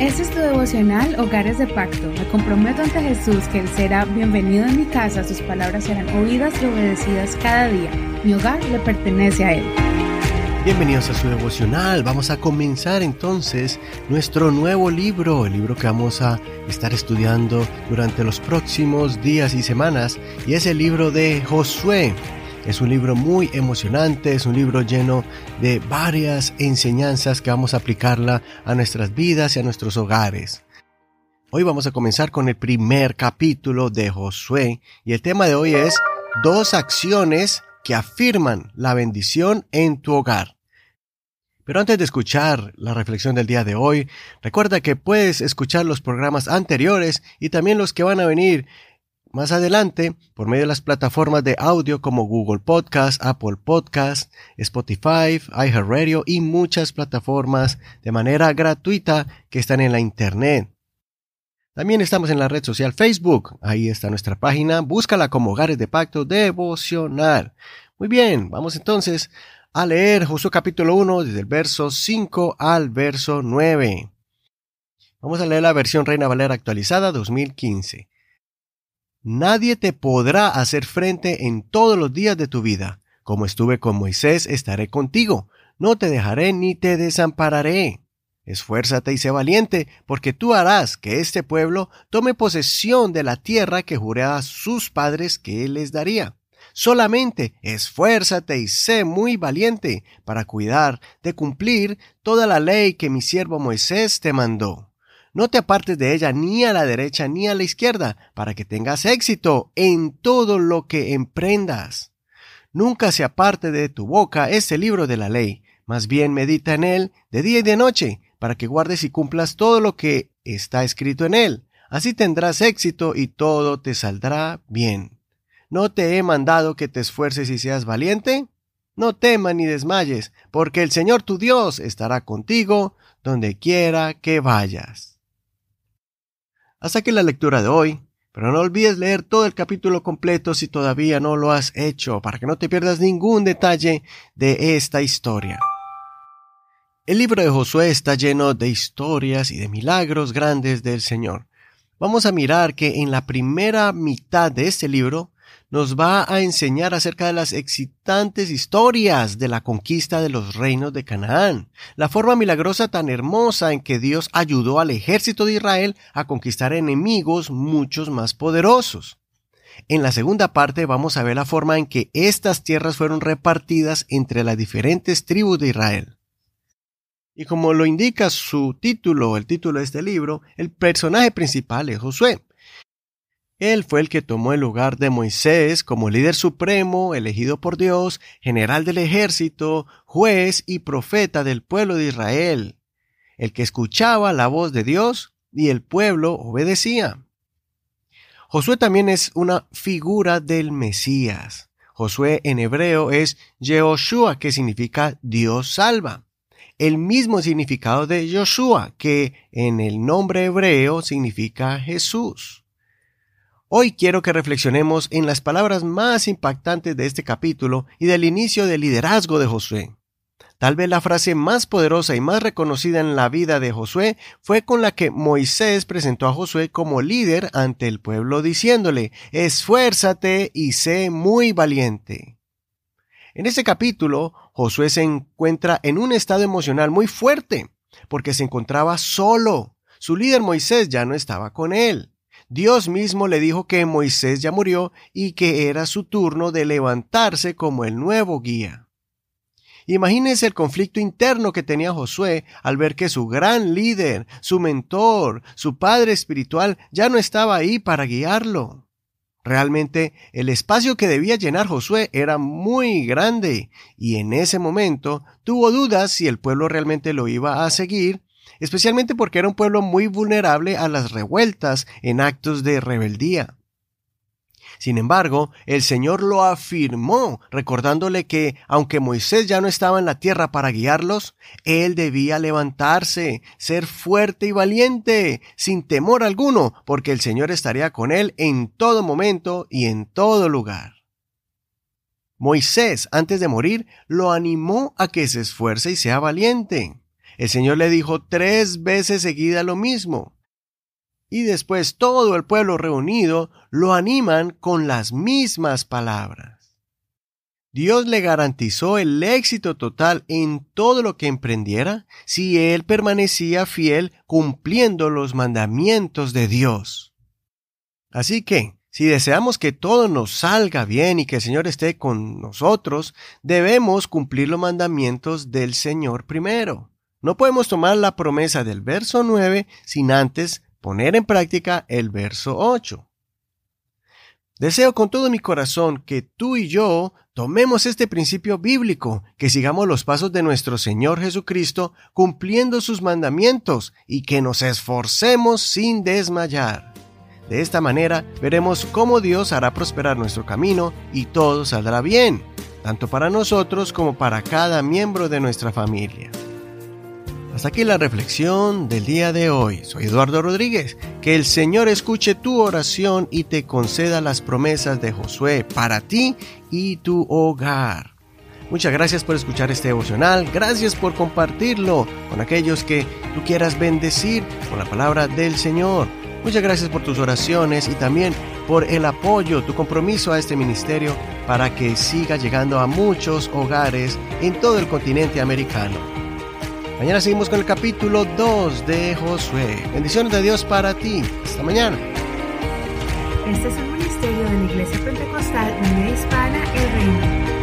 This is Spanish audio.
Este es tu devocional Hogares de Pacto. Me comprometo ante Jesús que Él será bienvenido en mi casa, sus palabras serán oídas y obedecidas cada día. Mi hogar le pertenece a Él. Bienvenidos a su devocional. Vamos a comenzar entonces nuestro nuevo libro, el libro que vamos a estar estudiando durante los próximos días y semanas, y es el libro de Josué. Es un libro muy emocionante, es un libro lleno de varias enseñanzas que vamos a aplicarla a nuestras vidas y a nuestros hogares. Hoy vamos a comenzar con el primer capítulo de Josué y el tema de hoy es dos acciones que afirman la bendición en tu hogar. Pero antes de escuchar la reflexión del día de hoy, recuerda que puedes escuchar los programas anteriores y también los que van a venir más adelante, por medio de las plataformas de audio como Google Podcast, Apple Podcast, Spotify, iHeartRadio y muchas plataformas de manera gratuita que están en la Internet. También estamos en la red social Facebook. Ahí está nuestra página. Búscala como Hogares de Pacto Devocional. Muy bien, vamos entonces a leer Josué capítulo 1 desde el verso 5 al verso 9. Vamos a leer la versión Reina Valera actualizada 2015. Nadie te podrá hacer frente en todos los días de tu vida. Como estuve con Moisés, estaré contigo. No te dejaré ni te desampararé. Esfuérzate y sé valiente, porque tú harás que este pueblo tome posesión de la tierra que juré a sus padres que les daría. Solamente esfuérzate y sé muy valiente para cuidar de cumplir toda la ley que mi siervo Moisés te mandó. No te apartes de ella ni a la derecha ni a la izquierda, para que tengas éxito en todo lo que emprendas. Nunca se aparte de tu boca este libro de la ley, más bien medita en él de día y de noche, para que guardes y cumplas todo lo que está escrito en él. Así tendrás éxito y todo te saldrá bien. ¿No te he mandado que te esfuerces y seas valiente? No temas ni desmayes, porque el Señor tu Dios estará contigo donde quiera que vayas. Hasta aquí la lectura de hoy, pero no olvides leer todo el capítulo completo si todavía no lo has hecho, para que no te pierdas ningún detalle de esta historia. El libro de Josué está lleno de historias y de milagros grandes del Señor. Vamos a mirar que en la primera mitad de este libro nos va a enseñar acerca de las excitantes historias de la conquista de los reinos de Canaán, la forma milagrosa tan hermosa en que Dios ayudó al ejército de Israel a conquistar enemigos muchos más poderosos. En la segunda parte vamos a ver la forma en que estas tierras fueron repartidas entre las diferentes tribus de Israel. Y como lo indica su título, el título de este libro, el personaje principal es Josué. Él fue el que tomó el lugar de Moisés como líder supremo, elegido por Dios, general del ejército, juez y profeta del pueblo de Israel, el que escuchaba la voz de Dios y el pueblo obedecía. Josué también es una figura del Mesías. Josué en hebreo es Yehoshua, que significa Dios salva. El mismo significado de Joshua, que en el nombre hebreo significa Jesús. Hoy quiero que reflexionemos en las palabras más impactantes de este capítulo y del inicio del liderazgo de Josué. Tal vez la frase más poderosa y más reconocida en la vida de Josué fue con la que Moisés presentó a Josué como líder ante el pueblo diciéndole, esfuérzate y sé muy valiente. En este capítulo, Josué se encuentra en un estado emocional muy fuerte, porque se encontraba solo. Su líder Moisés ya no estaba con él. Dios mismo le dijo que Moisés ya murió y que era su turno de levantarse como el nuevo guía. Imagínense el conflicto interno que tenía Josué al ver que su gran líder, su mentor, su padre espiritual ya no estaba ahí para guiarlo. Realmente el espacio que debía llenar Josué era muy grande y en ese momento tuvo dudas si el pueblo realmente lo iba a seguir especialmente porque era un pueblo muy vulnerable a las revueltas en actos de rebeldía. Sin embargo, el Señor lo afirmó, recordándole que, aunque Moisés ya no estaba en la tierra para guiarlos, él debía levantarse, ser fuerte y valiente, sin temor alguno, porque el Señor estaría con él en todo momento y en todo lugar. Moisés, antes de morir, lo animó a que se esfuerce y sea valiente. El Señor le dijo tres veces seguida lo mismo. Y después todo el pueblo reunido lo animan con las mismas palabras. Dios le garantizó el éxito total en todo lo que emprendiera si él permanecía fiel cumpliendo los mandamientos de Dios. Así que, si deseamos que todo nos salga bien y que el Señor esté con nosotros, debemos cumplir los mandamientos del Señor primero. No podemos tomar la promesa del verso 9 sin antes poner en práctica el verso 8. Deseo con todo mi corazón que tú y yo tomemos este principio bíblico, que sigamos los pasos de nuestro Señor Jesucristo cumpliendo sus mandamientos y que nos esforcemos sin desmayar. De esta manera veremos cómo Dios hará prosperar nuestro camino y todo saldrá bien, tanto para nosotros como para cada miembro de nuestra familia. Hasta aquí la reflexión del día de hoy. Soy Eduardo Rodríguez. Que el Señor escuche tu oración y te conceda las promesas de Josué para ti y tu hogar. Muchas gracias por escuchar este devocional. Gracias por compartirlo con aquellos que tú quieras bendecir con la palabra del Señor. Muchas gracias por tus oraciones y también por el apoyo, tu compromiso a este ministerio para que siga llegando a muchos hogares en todo el continente americano. Mañana seguimos con el capítulo 2 de Josué. Bendiciones de Dios para ti. Hasta mañana. Este es un ministerio de la Iglesia Pentecostal Unida Hispana El Reino.